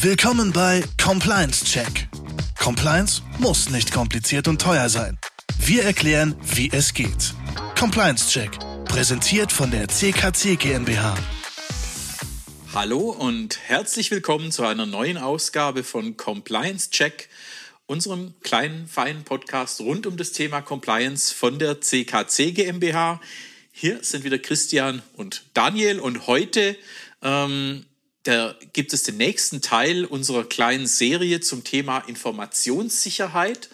Willkommen bei Compliance Check. Compliance muss nicht kompliziert und teuer sein. Wir erklären, wie es geht. Compliance Check, präsentiert von der CKC GmbH. Hallo und herzlich willkommen zu einer neuen Ausgabe von Compliance Check, unserem kleinen, feinen Podcast rund um das Thema Compliance von der CKC GmbH. Hier sind wieder Christian und Daniel und heute ähm, da gibt es den nächsten Teil unserer kleinen Serie zum Thema Informationssicherheit.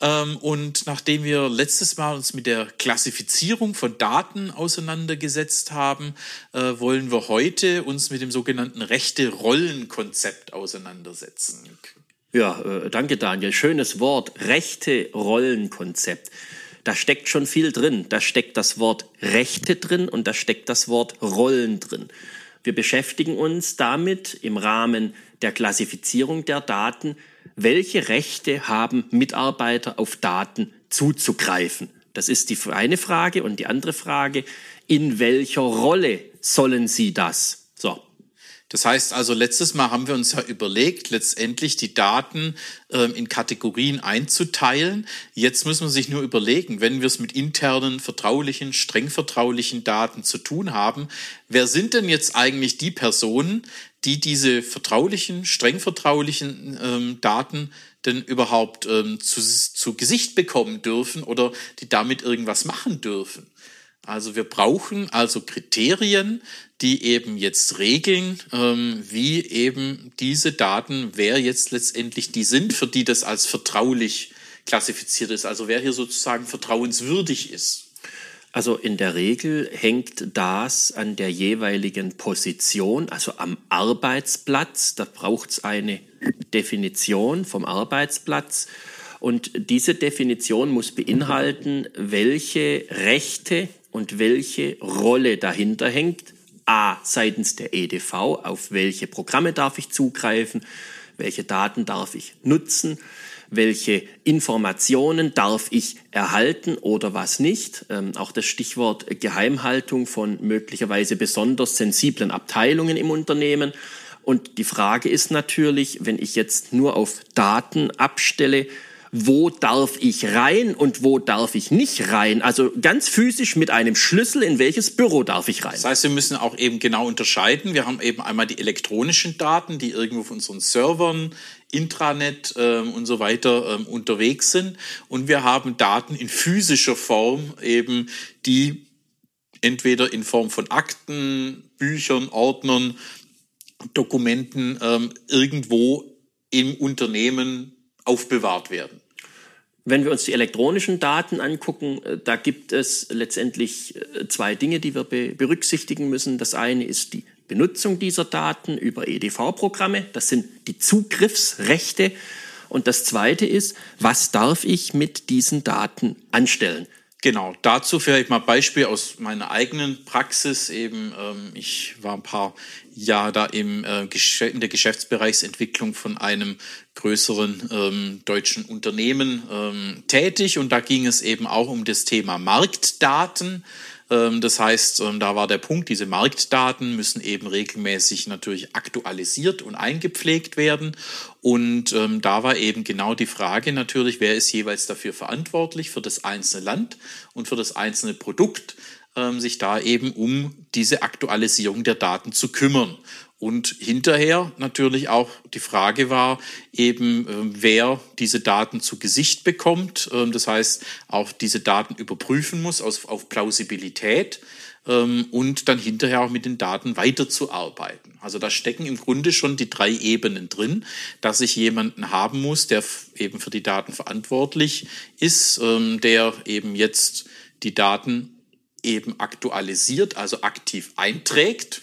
Ähm, und nachdem wir letztes Mal uns mit der Klassifizierung von Daten auseinandergesetzt haben, äh, wollen wir heute uns mit dem sogenannten Rechte-Rollen-Konzept auseinandersetzen. Ja, äh, danke Daniel. Schönes Wort. Rechte-Rollen-Konzept. Da steckt schon viel drin. Da steckt das Wort Rechte drin und da steckt das Wort Rollen drin. Wir beschäftigen uns damit im Rahmen der Klassifizierung der Daten, welche Rechte haben Mitarbeiter auf Daten zuzugreifen. Das ist die eine Frage und die andere Frage, in welcher Rolle sollen sie das? Das heißt also, letztes Mal haben wir uns ja überlegt, letztendlich die Daten ähm, in Kategorien einzuteilen. Jetzt müssen wir sich nur überlegen, wenn wir es mit internen, vertraulichen, streng vertraulichen Daten zu tun haben, wer sind denn jetzt eigentlich die Personen, die diese vertraulichen, streng vertraulichen ähm, Daten denn überhaupt ähm, zu, zu Gesicht bekommen dürfen oder die damit irgendwas machen dürfen? Also wir brauchen also Kriterien, die eben jetzt regeln, ähm, wie eben diese Daten, wer jetzt letztendlich die sind, für die das als vertraulich klassifiziert ist. Also wer hier sozusagen vertrauenswürdig ist. Also in der Regel hängt das an der jeweiligen Position, also am Arbeitsplatz. Da braucht es eine Definition vom Arbeitsplatz. Und diese Definition muss beinhalten, welche Rechte und welche Rolle dahinter hängt. A, seitens der EDV, auf welche Programme darf ich zugreifen, welche Daten darf ich nutzen, welche Informationen darf ich erhalten oder was nicht. Ähm, auch das Stichwort Geheimhaltung von möglicherweise besonders sensiblen Abteilungen im Unternehmen. Und die Frage ist natürlich, wenn ich jetzt nur auf Daten abstelle, wo darf ich rein und wo darf ich nicht rein. Also ganz physisch mit einem Schlüssel, in welches Büro darf ich rein. Das heißt, wir müssen auch eben genau unterscheiden. Wir haben eben einmal die elektronischen Daten, die irgendwo auf unseren Servern, Intranet ähm, und so weiter ähm, unterwegs sind. Und wir haben Daten in physischer Form eben, die entweder in Form von Akten, Büchern, Ordnern, Dokumenten ähm, irgendwo im Unternehmen aufbewahrt werden. Wenn wir uns die elektronischen Daten angucken, äh, da gibt es letztendlich äh, zwei Dinge, die wir berücksichtigen müssen. Das eine ist die Benutzung dieser Daten über EDV-Programme. Das sind die Zugriffsrechte. Und das zweite ist, was darf ich mit diesen Daten anstellen? Genau, dazu vielleicht mal Beispiel aus meiner eigenen Praxis. Eben, ähm, ich war ein paar Jahre da im, äh, in der Geschäftsbereichsentwicklung von einem größeren ähm, deutschen Unternehmen ähm, tätig und da ging es eben auch um das Thema Marktdaten. Ähm, das heißt, ähm, da war der Punkt, diese Marktdaten müssen eben regelmäßig natürlich aktualisiert und eingepflegt werden. Und ähm, da war eben genau die Frage natürlich, wer ist jeweils dafür verantwortlich für das einzelne Land und für das einzelne Produkt, sich da eben um diese Aktualisierung der Daten zu kümmern. Und hinterher natürlich auch die Frage war eben, äh, wer diese Daten zu Gesicht bekommt. Ähm, das heißt, auch diese Daten überprüfen muss auf, Plausibilität ähm, und dann hinterher auch mit den Daten weiterzuarbeiten. Also da stecken im Grunde schon die drei Ebenen drin, dass ich jemanden haben muss, der eben für die Daten verantwortlich ist, ähm, der eben jetzt die Daten eben aktualisiert, also aktiv einträgt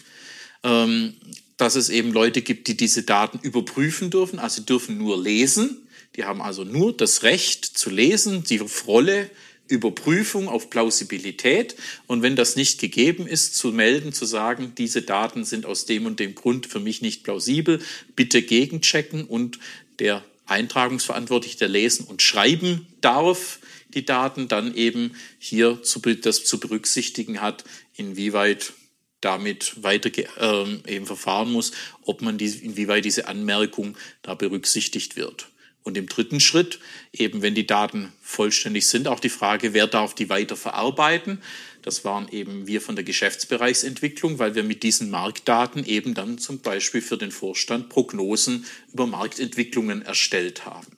dass es eben Leute gibt, die diese Daten überprüfen dürfen, also dürfen nur lesen. Die haben also nur das Recht zu lesen, die Rolle Überprüfung auf Plausibilität und wenn das nicht gegeben ist, zu melden, zu sagen, diese Daten sind aus dem und dem Grund für mich nicht plausibel, bitte gegenchecken und der Eintragungsverantwortliche, der lesen und schreiben darf, die Daten dann eben hier zu, das zu berücksichtigen hat, inwieweit damit weiter äh, eben verfahren muss, ob man die, inwieweit diese Anmerkung da berücksichtigt wird. Und im dritten Schritt, eben wenn die Daten vollständig sind, auch die Frage, wer darf die weiter verarbeiten. Das waren eben wir von der Geschäftsbereichsentwicklung, weil wir mit diesen Marktdaten eben dann zum Beispiel für den Vorstand Prognosen über Marktentwicklungen erstellt haben.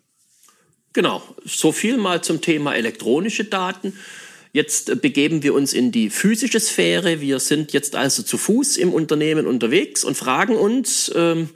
Genau, so viel mal zum Thema elektronische Daten. Jetzt begeben wir uns in die physische Sphäre. Wir sind jetzt also zu Fuß im Unternehmen unterwegs und fragen uns, ähm,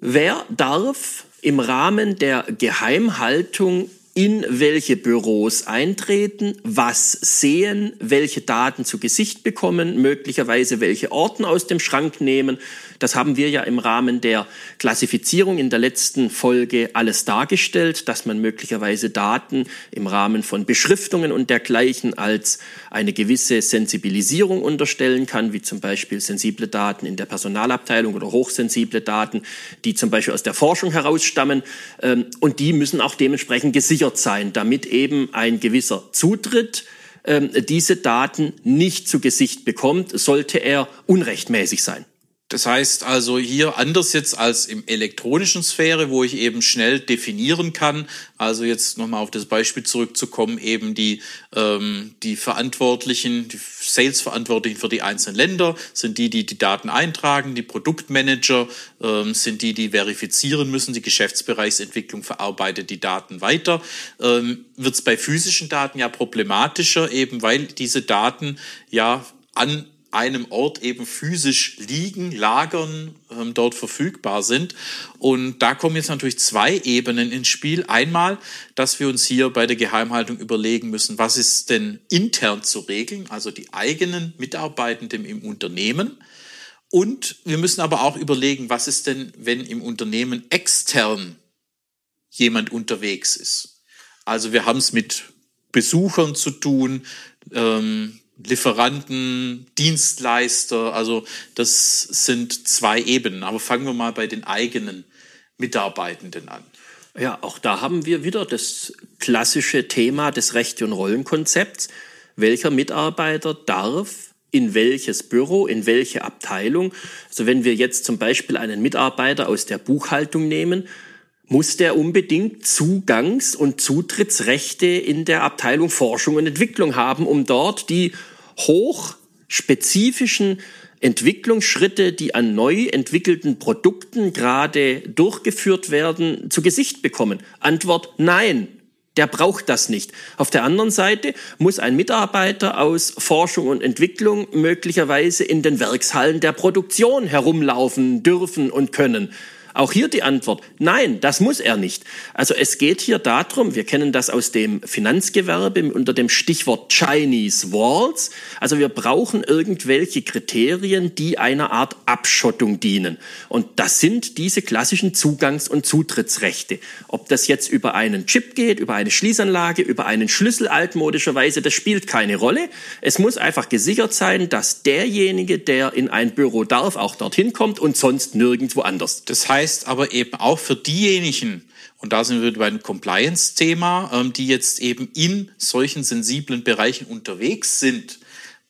wer darf im Rahmen der Geheimhaltung in welche Büros eintreten, was sehen, welche Daten zu Gesicht bekommen, möglicherweise welche Orten aus dem Schrank nehmen. Das haben wir ja im Rahmen der Klassifizierung in der letzten Folge alles dargestellt, dass man möglicherweise Daten im Rahmen von Beschriftungen und dergleichen als eine gewisse Sensibilisierung unterstellen kann, wie zum Beispiel sensible Daten in der Personalabteilung oder hochsensible Daten, die zum Beispiel aus der Forschung herausstammen. Ähm, und die müssen auch dementsprechend gesichert gesichert sein, damit eben ein gewisser Zutritt ähm, diese Daten nicht zu Gesicht bekommt, sollte er unrechtmäßig sein. Das heißt also hier anders jetzt als im elektronischen Sphäre, wo ich eben schnell definieren kann. Also jetzt nochmal auf das Beispiel zurückzukommen, eben die, ähm, die Verantwortlichen, die Sales-Verantwortlichen für die einzelnen Länder sind die, die die Daten eintragen. Die Produktmanager ähm, sind die, die verifizieren müssen. Die Geschäftsbereichsentwicklung verarbeitet die Daten weiter. Ähm, Wird es bei physischen Daten ja problematischer, eben weil diese Daten ja an einem Ort eben physisch liegen, lagern, ähm, dort verfügbar sind. Und da kommen jetzt natürlich zwei Ebenen ins Spiel. Einmal, dass wir uns hier bei der Geheimhaltung überlegen müssen, was ist denn intern zu regeln, also die eigenen Mitarbeitenden im Unternehmen. Und wir müssen aber auch überlegen, was ist denn, wenn im Unternehmen extern jemand unterwegs ist. Also wir haben es mit Besuchern zu tun, ähm, Lieferanten, Dienstleister, also das sind zwei Ebenen. Aber fangen wir mal bei den eigenen Mitarbeitenden an. Ja, auch da haben wir wieder das klassische Thema des Rechte- und Rollenkonzepts. Welcher Mitarbeiter darf in welches Büro, in welche Abteilung? Also wenn wir jetzt zum Beispiel einen Mitarbeiter aus der Buchhaltung nehmen, muss der unbedingt Zugangs- und Zutrittsrechte in der Abteilung Forschung und Entwicklung haben, um dort die hochspezifischen Entwicklungsschritte, die an neu entwickelten Produkten gerade durchgeführt werden, zu Gesicht bekommen? Antwort nein. Der braucht das nicht. Auf der anderen Seite muss ein Mitarbeiter aus Forschung und Entwicklung möglicherweise in den Werkshallen der Produktion herumlaufen dürfen und können. Auch hier die Antwort, nein, das muss er nicht. Also es geht hier darum, wir kennen das aus dem Finanzgewerbe unter dem Stichwort Chinese Walls. Also wir brauchen irgendwelche Kriterien, die einer Art Abschottung dienen. Und das sind diese klassischen Zugangs- und Zutrittsrechte. Ob das jetzt über einen Chip geht, über eine Schließanlage, über einen Schlüssel altmodischerweise, das spielt keine Rolle. Es muss einfach gesichert sein, dass derjenige, der in ein Büro darf, auch dorthin kommt und sonst nirgendwo anders. Das heißt, heißt aber eben auch für diejenigen, und da sind wir beim Compliance-Thema, ähm, die jetzt eben in solchen sensiblen Bereichen unterwegs sind,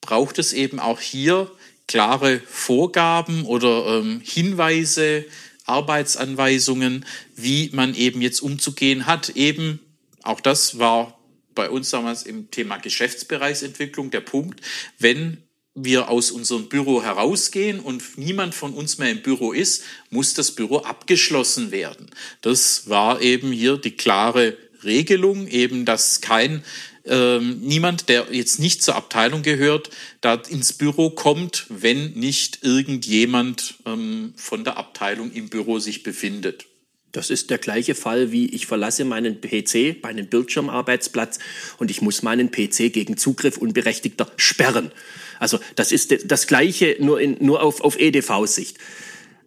braucht es eben auch hier klare Vorgaben oder ähm, Hinweise, Arbeitsanweisungen, wie man eben jetzt umzugehen hat. Eben, auch das war bei uns damals im Thema Geschäftsbereichsentwicklung der Punkt, wenn wir aus unserem Büro herausgehen und niemand von uns mehr im Büro ist, muss das Büro abgeschlossen werden. Das war eben hier die klare Regelung, eben dass kein ähm, niemand, der jetzt nicht zur Abteilung gehört, da ins Büro kommt, wenn nicht irgendjemand ähm, von der Abteilung im Büro sich befindet. Das ist der gleiche Fall wie ich verlasse meinen PC, meinen Bildschirmarbeitsplatz und ich muss meinen PC gegen Zugriff Unberechtigter sperren. Also das ist das Gleiche nur, in, nur auf, auf EDV-Sicht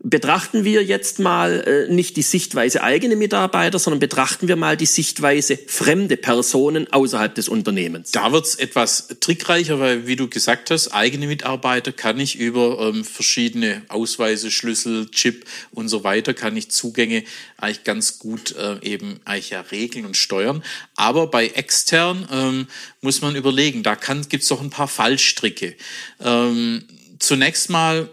betrachten wir jetzt mal äh, nicht die Sichtweise eigene Mitarbeiter, sondern betrachten wir mal die Sichtweise fremde Personen außerhalb des Unternehmens. Da wird's etwas trickreicher, weil wie du gesagt hast, eigene Mitarbeiter kann ich über ähm, verschiedene Ausweise, Schlüssel, Chip und so weiter, kann ich Zugänge eigentlich ganz gut äh, eben eigentlich ja regeln und steuern. Aber bei extern ähm, muss man überlegen, da kann, gibt's doch ein paar Fallstricke. Ähm, zunächst mal,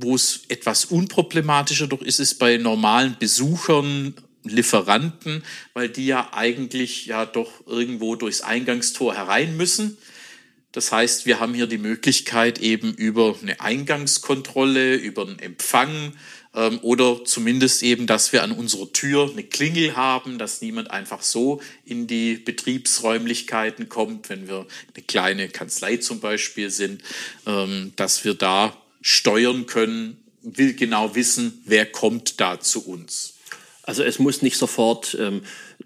wo es etwas unproblematischer doch ist, ist bei normalen Besuchern, Lieferanten, weil die ja eigentlich ja doch irgendwo durchs Eingangstor herein müssen. Das heißt, wir haben hier die Möglichkeit eben über eine Eingangskontrolle, über einen Empfang ähm, oder zumindest eben, dass wir an unserer Tür eine Klingel haben, dass niemand einfach so in die Betriebsräumlichkeiten kommt, wenn wir eine kleine Kanzlei zum Beispiel sind, ähm, dass wir da steuern können, will genau wissen, wer kommt da zu uns. Also es muss nicht sofort ähm,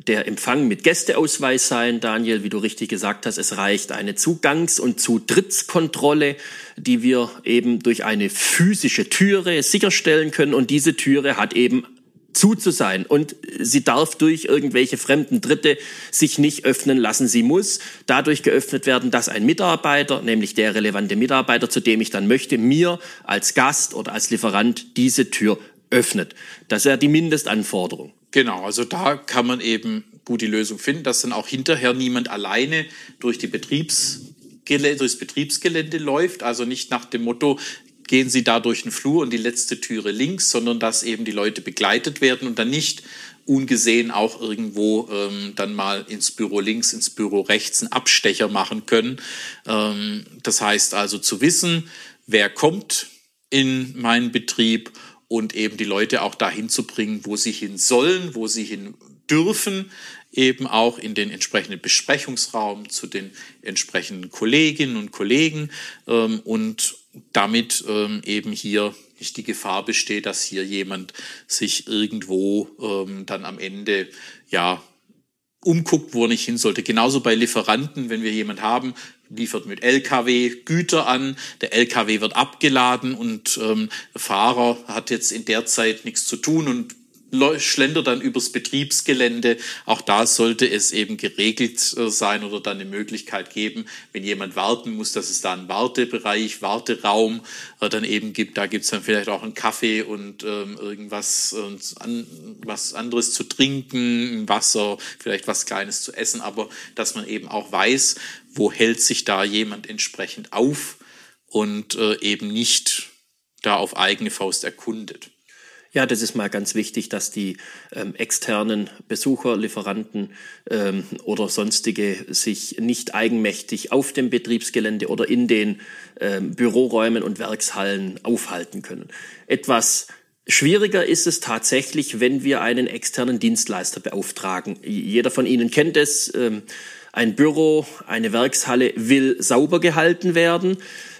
der Empfang mit Gästeausweis sein, Daniel, wie du richtig gesagt hast. Es reicht eine Zugangs- und Zutrittskontrolle, die wir eben durch eine physische Türe sicherstellen können. Und diese Türe hat eben zu zu sein und sie darf durch irgendwelche fremden Dritte sich nicht öffnen lassen. Sie muss dadurch geöffnet werden, dass ein Mitarbeiter, nämlich der relevante Mitarbeiter, zu dem ich dann möchte, mir als Gast oder als Lieferant diese Tür öffnet. Das ja die Mindestanforderung. Genau, also da kann man eben gut die Lösung finden, dass dann auch hinterher niemand alleine durch die Betriebsgelände, durchs Betriebsgelände läuft, also nicht nach dem Motto, gehen Sie da durch den Flur und die letzte Türe links, sondern dass eben die Leute begleitet werden und dann nicht ungesehen auch irgendwo ähm, dann mal ins Büro links, ins Büro rechts einen Abstecher machen können. Ähm, das heißt also zu wissen, wer kommt in meinen Betrieb und eben die Leute auch dahin zu bringen, wo sie hin sollen, wo sie hin dürfen, eben auch in den entsprechenden Besprechungsraum zu den entsprechenden Kolleginnen und Kollegen ähm, und damit ähm, eben hier nicht die Gefahr besteht, dass hier jemand sich irgendwo ähm, dann am Ende ja umguckt, wo er nicht hin sollte. Genauso bei Lieferanten, wenn wir jemand haben, liefert mit LKW Güter an, der LKW wird abgeladen und ähm, der Fahrer hat jetzt in der Zeit nichts zu tun und schlendert dann übers Betriebsgelände. Auch da sollte es eben geregelt äh, sein oder dann eine Möglichkeit geben, wenn jemand warten muss, dass es da einen Wartebereich, Warteraum äh, dann eben gibt. Da gibt es dann vielleicht auch einen Kaffee und ähm, irgendwas äh, an, was anderes zu trinken, Wasser, vielleicht was Kleines zu essen, aber dass man eben auch weiß, wo hält sich da jemand entsprechend auf und äh, eben nicht da auf eigene Faust erkundet. Ja, das ist mal ganz wichtig, dass die ähm, externen Besucher, Lieferanten ähm, oder sonstige sich nicht eigenmächtig auf dem Betriebsgelände oder in den ähm, Büroräumen und Werkshallen aufhalten können. Etwas Schwieriger ist es tatsächlich, wenn wir einen externen Dienstleister beauftragen. Jeder von Ihnen kennt es. Ähm, ein Büro, eine Werkshalle will sauber gehalten werden.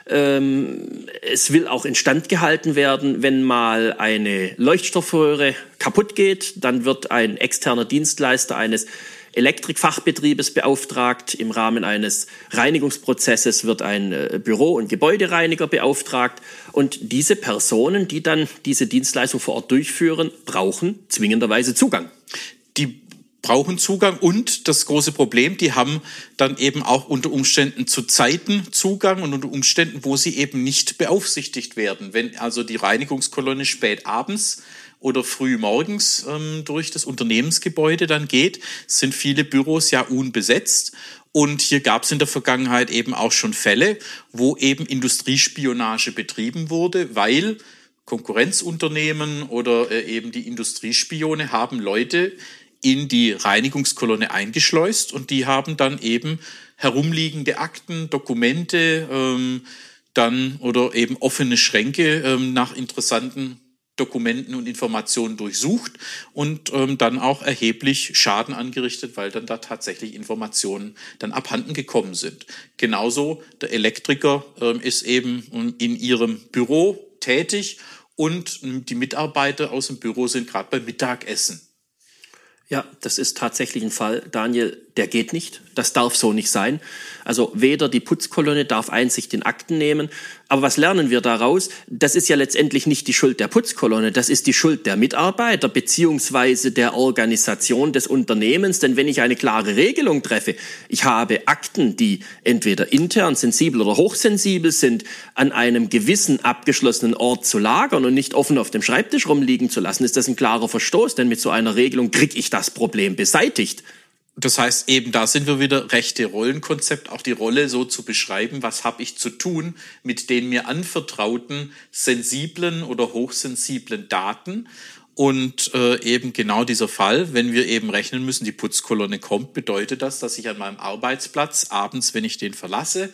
Ähm, es will auch instand gehalten werden, wenn mal eine Leuchtstoffröhre kaputt geht, dann wird ein externer Dienstleister eines Elektrikfachbetriebes beauftragt. Im Rahmen eines Reinigungsprozesses wird ein äh, Büro- und Gebäudereiniger beauftragt. Und diese Personen, die dann diese Dienstleistung vor Ort durchführen, brauchen zwingenderweise Zugang. Brauchen Zugang und das große Problem, die haben dann eben auch unter Umständen zu Zeiten Zugang und unter Umständen, wo sie eben nicht beaufsichtigt werden. Wenn also die Reinigungskolonne spät abends oder früh morgens ähm, durch das Unternehmensgebäude dann geht, sind viele Büros ja unbesetzt. Und hier gab es in der Vergangenheit eben auch schon Fälle, wo eben Industriespionage betrieben wurde, weil Konkurrenzunternehmen oder äh, eben die Industriespione haben Leute in die Reinigungskolonne eingeschleust und die haben dann eben herumliegende Akten, Dokumente, ähm, dann oder eben offene Schränke ähm, nach interessanten Dokumenten und Informationen durchsucht und ähm, dann auch erheblich Schaden angerichtet, weil dann da tatsächlich Informationen dann abhanden gekommen sind. Genauso der Elektriker ähm, ist eben in ihrem Büro tätig und die Mitarbeiter aus dem Büro sind gerade beim Mittagessen. Ja, das ist tatsächlich ein Fall, Daniel, der geht nicht. Das darf so nicht sein. Also weder die Putzkolonne darf Einsicht in Akten nehmen. Aber was lernen wir daraus? Das ist ja letztendlich nicht die Schuld der Putzkolonne, das ist die Schuld der Mitarbeiter beziehungsweise der Organisation des Unternehmens. Denn wenn ich eine klare Regelung treffe, ich habe Akten, die entweder intern sensibel oder hochsensibel sind, an einem gewissen abgeschlossenen Ort zu lagern und nicht offen auf dem Schreibtisch rumliegen zu lassen, ist das ein klarer Verstoß. Denn mit so einer Regelung kriege ich das Problem beseitigt. Das heißt, eben da sind wir wieder rechte Rollenkonzept, auch die Rolle so zu beschreiben, was habe ich zu tun mit den mir anvertrauten sensiblen oder hochsensiblen Daten. Und äh, eben genau dieser Fall, wenn wir eben rechnen müssen, die Putzkolonne kommt, bedeutet das, dass ich an meinem Arbeitsplatz abends, wenn ich den verlasse,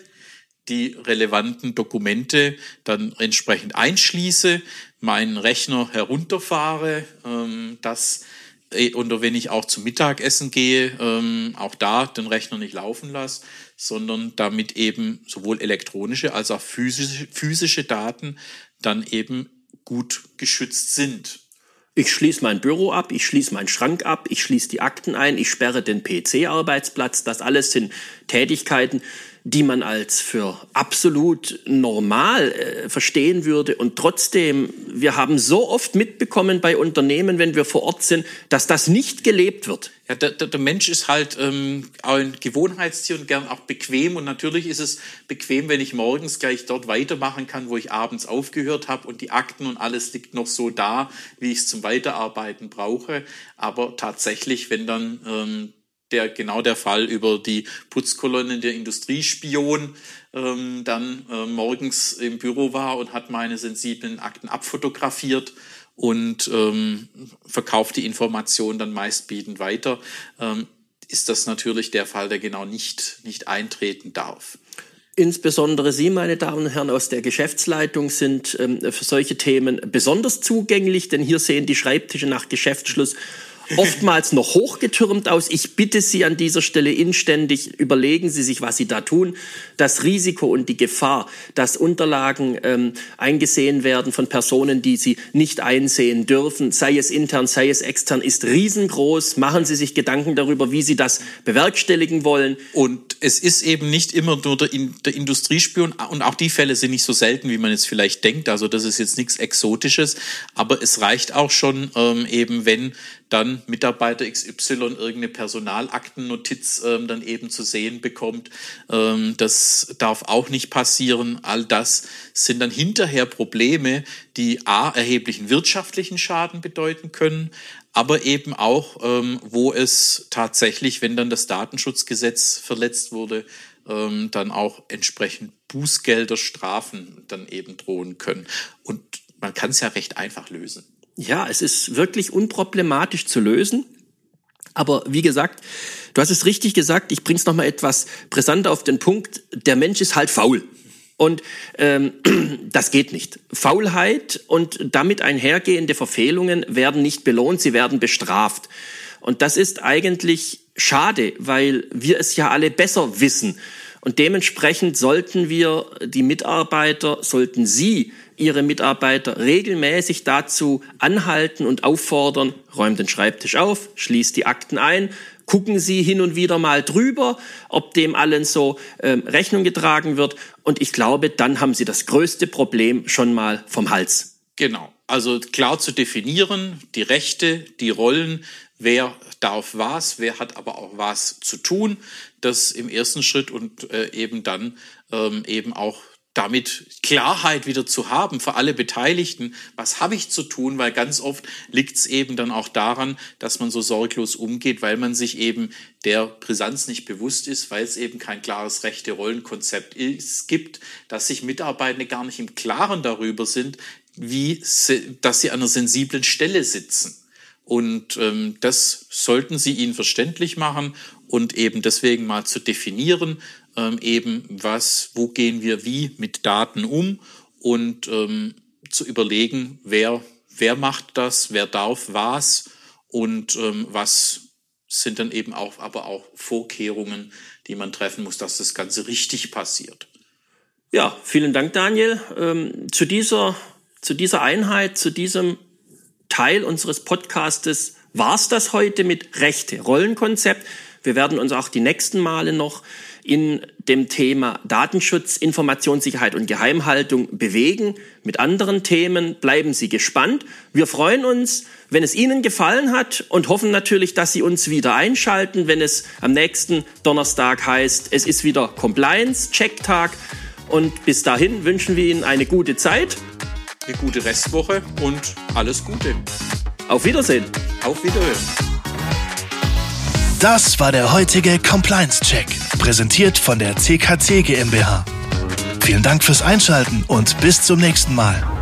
die relevanten Dokumente dann entsprechend einschließe, meinen Rechner herunterfahre, ähm, dass oder wenn ich auch zum Mittagessen gehe, ähm, auch da den Rechner nicht laufen lasse, sondern damit eben sowohl elektronische als auch physische, physische Daten dann eben gut geschützt sind. Ich schließe mein Büro ab, ich schließe meinen Schrank ab, ich schließe die Akten ein, ich sperre den PC-Arbeitsplatz. Das alles sind Tätigkeiten, die man als für absolut normal äh, verstehen würde. Und trotzdem, wir haben so oft mitbekommen bei Unternehmen, wenn wir vor Ort sind, dass das nicht gelebt wird. Ja, der, der, der Mensch ist halt ähm, ein Gewohnheitstier und gern auch bequem. Und natürlich ist es bequem, wenn ich morgens gleich dort weitermachen kann, wo ich abends aufgehört habe und die Akten und alles liegt noch so da, wie ich es zum Weiterarbeiten brauche. Aber tatsächlich, wenn dann ähm, der genau der Fall über die Putzkolonne der Industriespion ähm, dann äh, morgens im Büro war und hat meine sensiblen Akten abfotografiert und ähm, verkauft die Information dann meistbietend weiter, ähm, ist das natürlich der Fall, der genau nicht, nicht eintreten darf. Insbesondere Sie, meine Damen und Herren aus der Geschäftsleitung, sind ähm, für solche Themen besonders zugänglich, denn hier sehen die Schreibtische nach Geschäftsschluss oftmals noch hochgetürmt aus. Ich bitte Sie an dieser Stelle inständig, überlegen Sie sich, was Sie da tun. Das Risiko und die Gefahr, dass Unterlagen ähm, eingesehen werden von Personen, die sie nicht einsehen dürfen, sei es intern, sei es extern, ist riesengroß. Machen Sie sich Gedanken darüber, wie Sie das bewerkstelligen wollen. Und es ist eben nicht immer nur der, der Industriespion und auch die Fälle sind nicht so selten, wie man jetzt vielleicht denkt. Also das ist jetzt nichts Exotisches, aber es reicht auch schon ähm, eben, wenn dann Mitarbeiter XY irgendeine Personalaktennotiz ähm, dann eben zu sehen bekommt. Ähm, das darf auch nicht passieren. All das sind dann hinterher Probleme, die a erheblichen wirtschaftlichen Schaden bedeuten können, aber eben auch, ähm, wo es tatsächlich, wenn dann das Datenschutzgesetz verletzt wurde, ähm, dann auch entsprechend Bußgelder, Strafen dann eben drohen können. Und man kann es ja recht einfach lösen. Ja, es ist wirklich unproblematisch zu lösen. Aber wie gesagt, du hast es richtig gesagt, ich bring's noch mal etwas brisanter auf den Punkt, der Mensch ist halt faul. Und ähm, das geht nicht. Faulheit und damit einhergehende Verfehlungen werden nicht belohnt, sie werden bestraft. Und das ist eigentlich schade, weil wir es ja alle besser wissen. Und dementsprechend sollten wir die Mitarbeiter, sollten Sie ihre Mitarbeiter regelmäßig dazu anhalten und auffordern, räumt den Schreibtisch auf, schließt die Akten ein, gucken Sie hin und wieder mal drüber, ob dem allen so ähm, Rechnung getragen wird. Und ich glaube, dann haben Sie das größte Problem schon mal vom Hals. Genau. Also klar zu definieren, die Rechte, die Rollen, wer darf was, wer hat aber auch was zu tun, das im ersten Schritt und äh, eben dann ähm, eben auch damit Klarheit wieder zu haben für alle Beteiligten, was habe ich zu tun, weil ganz oft liegt es eben dann auch daran, dass man so sorglos umgeht, weil man sich eben der Brisanz nicht bewusst ist, weil es eben kein klares rechte Rollenkonzept ist, gibt, dass sich Mitarbeitende gar nicht im Klaren darüber sind, wie, dass sie an einer sensiblen Stelle sitzen. Und ähm, das sollten Sie ihnen verständlich machen und eben deswegen mal zu definieren, ähm, eben was, wo gehen wir wie mit Daten um und ähm, zu überlegen, wer, wer macht das, wer darf was und ähm, was sind dann eben auch, aber auch Vorkehrungen, die man treffen muss, dass das Ganze richtig passiert. Ja, vielen Dank, Daniel. Ähm, zu, dieser, zu dieser Einheit, zu diesem Teil unseres Podcastes war es das heute mit Rechte, Rollenkonzept. Wir werden uns auch die nächsten Male noch in dem Thema Datenschutz, Informationssicherheit und Geheimhaltung bewegen. Mit anderen Themen bleiben Sie gespannt. Wir freuen uns, wenn es Ihnen gefallen hat und hoffen natürlich, dass Sie uns wieder einschalten, wenn es am nächsten Donnerstag heißt, es ist wieder Compliance-Check-Tag. Und bis dahin wünschen wir Ihnen eine gute Zeit. Eine gute Restwoche und alles Gute. Auf Wiedersehen. Auf Wiederhören. Das war der heutige Compliance-Check, präsentiert von der CKC GmbH. Vielen Dank fürs Einschalten und bis zum nächsten Mal.